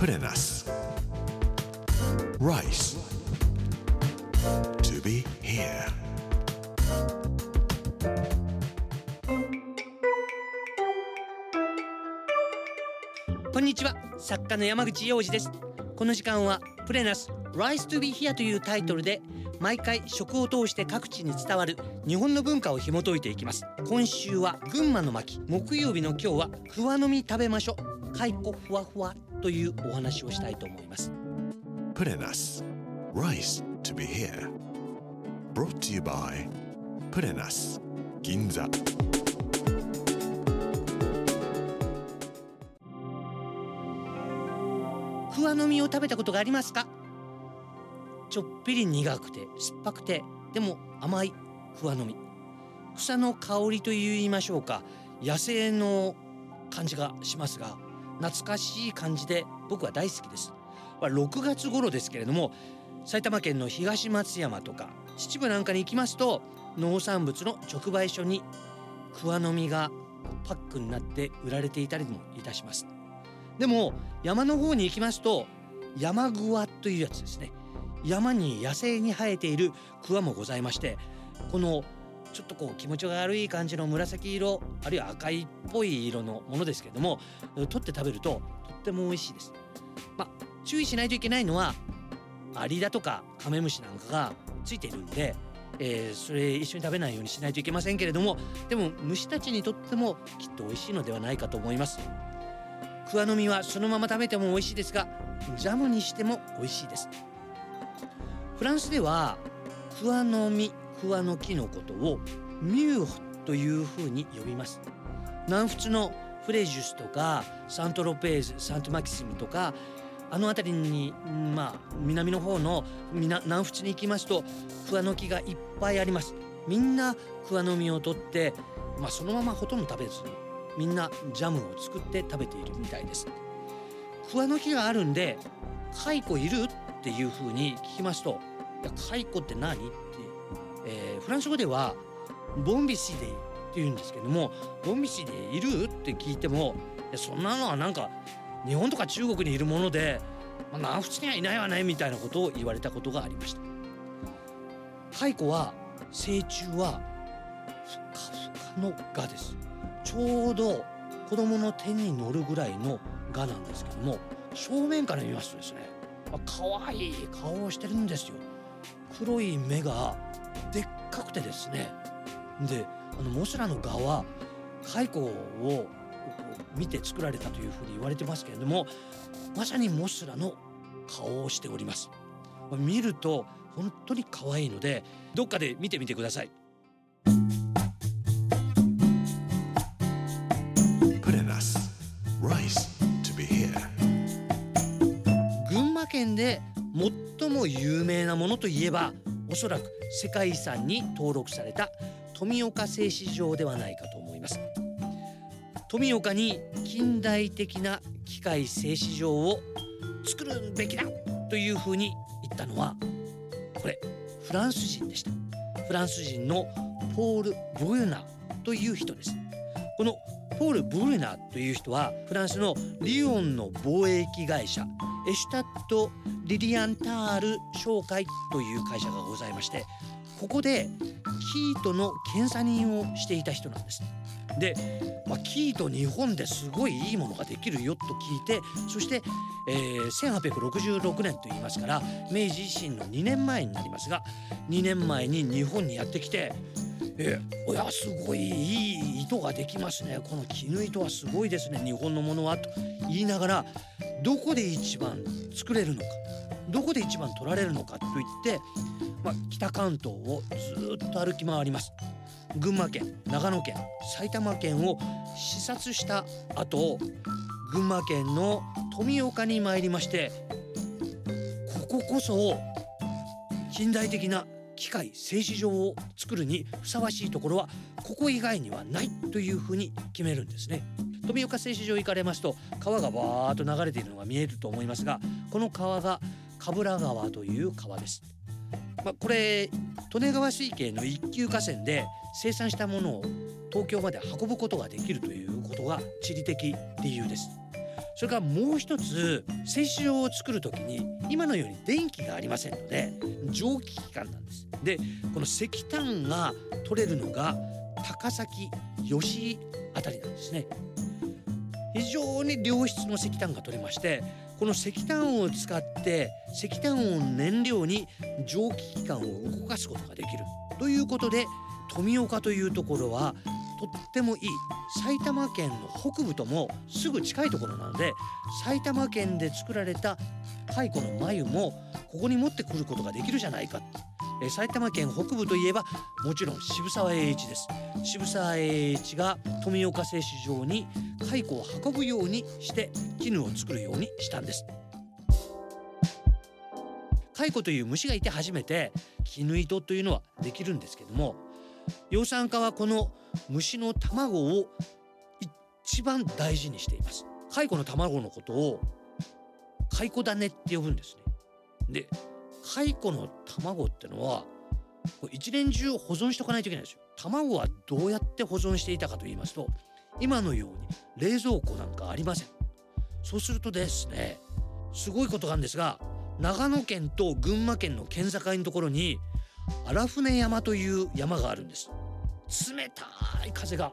Put in us. Rice. To be here. こんにちは作家の山口洋二ですこの時間はプレナス Rise to be here というタイトルで毎回食を通して各地に伝わる日本の文化を紐解いていきます今週は群馬の巻木曜日の今日は桑の実食べましょ蚕ふわふわというお話をしたいと思います Put in us. Rice to be here. Brought to you by Put in us. Ginza. 桑の実を食べたことがありますかちょっぴり苦くて酸っぱくてでも甘い桑の実草の香りと言いましょうか野生の感じがしますが懐かしい感じで僕は大好きです。ま6月頃ですけれども埼玉県の東松山とか秩父なんかに行きますと農産物の直売所に桑の実がパックになって売られていたりもいたします。でも山の方に行きますと山桑というやつですね。山に野生に生えている桑もございましてこのちょっとこう気持ちが悪い感じの紫色あるいは赤いっぽい色のものですけれども取って食べるととっても美味しいです。まあ注意しないといけないのはアリだとかカメムシなんかがついているんで、えーそれ一緒に食べないようにしないといけませんけれどもでも虫たちにとってもきっと美味しいのではないかと思います。桑の実はそのまま食べても美味しいですがジャムにしても美味しいです。フランスでは桑の実桑の木のことをミューというふうに呼びます。南仏のフレジュスとかサントロペーズサントマキシムとかあの辺りにまあ南の方の南南仏に行きますと桑の木がいっぱいあります。みんな桑の実を取って、まあ、そのままほとんど食べずにみんなジャムを作って食べているみたいです。桑の木があるんで蚕いる？っていうふうに聞きますといや蚕って何、えーフランス語ではボンビシデイって言うんですけどもボンビシデイいるって聞いてもそんなのはなんか日本とか中国にいるもので、まあ、南仏にはいないわねみたいなことを言われたことがありました。蚕は成虫はふかふかの蛾です。ちょうど子供の手に乗るぐらいの蛾なんですけども正面から見ますとですねま可愛い顔をしてるんですよ。黒い目がかくてですね。であのモスラの蛾は蚕を見て作られたというふうに言われてますけれどもまさにモスラの顔をしております。見ると本当に可愛いのでどっかで見てみてください.群馬県で最も有名なものといえばおそらく世界遺産に登録された富岡製糸場ではないかと思います。富岡に近代的な機械製糸場を作るべきだというふうに言ったのはこれフランス人でした。フランス人のポール・ブルナーという人です。このポール・ブルナーという人はフランスのリヨンの貿易会社エシュタット・リリアンタール商会という会社がございましてここでキートの検査人をしていた人なんです。で、まあ、キート日本ですごいいいものができるよと聞いてそして、えー1866年と言いますから明治維新の2年前になりますが2年前に日本にやってきてえおやすごいいい糸ができますね。この絹糸はすごいですね。日本のものはと。言いながらどこで一番作れるのかどこで一番取られるのかと言って、まあ、北関東をずっと歩き回ります。群馬県長野県埼玉県を視察した後群馬県の富岡に参りましてこここそ近代的な機械製糸場を作るにふさわしいところはここ以外にはないというふうに決めるんですね。富岡製糸場行かれますと川がバーッと流れているのが見えると思いますがこの川が冠川という川です。まあ、これ利根川水系の一級河川で生産したものを東京まで運ぶことができるということが地理的理由です。それからもう一つ製糸場を作る時に今のように電気がありませんので蒸気機関なんです。でこの石炭が取れるのが高崎吉井あたりなんですね。非常に良質の石炭が取れましてこの石炭を使って石炭を燃料に蒸気機関を動かすことができる。ということで富岡というところはとってもいい。埼玉県の北部ともすぐ近いところなので埼玉県で作られた蚕の繭もここに持ってくることができるじゃないか。埼玉県北部といえばもちろん渋沢栄一です。渋沢栄一が富岡製糸場に蚕を運ぶようにして絹を作るようにしたんです。蚕という虫がいて初めて絹糸というのはできるんですけども養蚕家はこの虫の卵を一番大事にしています。蚕の卵のことを蚕種って呼ぶんですね。で蚕の卵ってのは一年中保存しておかないといけないですよ。卵はどうやって保存していたかと言いますと今のように冷蔵庫なんかありません。そうするとですねすごいことがあるんですが長野県と群馬県の県境のところに荒船山という山があるんです。冷たい風が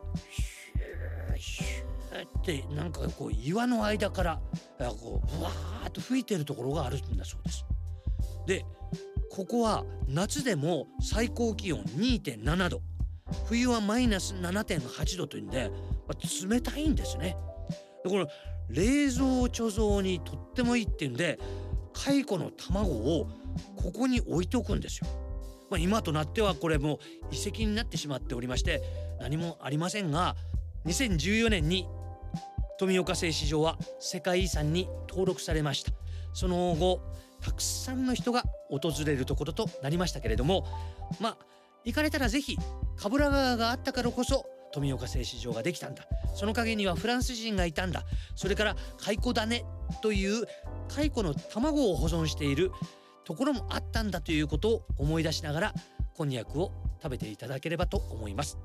ヒューヒューってなんかこう岩の間からこうブワーッと吹いてるところがあるんだそうです。でここは夏でも最高気温2.7度。冬はマイナス7.8度というんで、まあ、冷たいんですね。でこの冷蔵貯蔵にとってもいいっていうんで蚕の卵をここに置いておくんですよ。まあ、今となってはこれも遺跡になってしまっておりまして何もありませんが2014年に富岡製糸場は世界遺産に登録されました。その後たくさんの人が訪れるところとなりましたけれどもまあ行かれたら是非冠川があったからこそ富岡製糸場ができたんだ。その陰にはフランス人がいたんだ。それから蚕種という蚕の卵を保存しているところもあったんだということを思い出しながらこんにゃくを食べていただければと思います。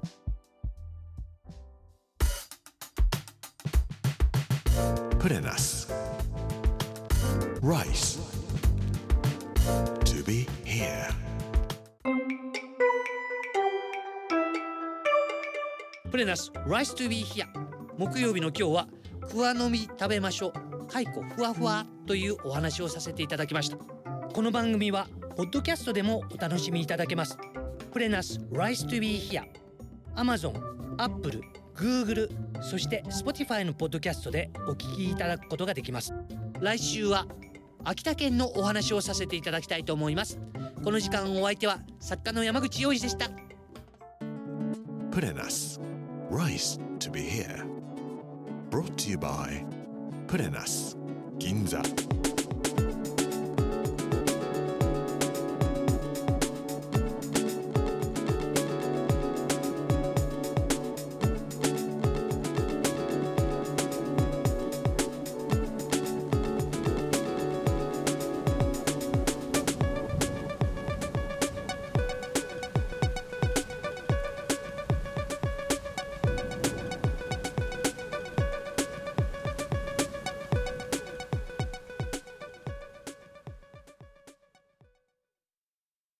Put in us rice. Be here. プレナス Rice to be here 木曜日の今日はクワの実食べましょう。蚕ふわふわというお話をさせていただきました。この番組はポッドキャストでもお楽しみいただけます。プレナス Rise to be here Amazon、Apple、Google そして Spotify のポッドキャストでお聞きいただくことができます。来週は秋田県のお話をさせていただきたいと思います。この時間お相手は作家の山口洋二でした。プレナス rice to be here brought to you by プレナス銀座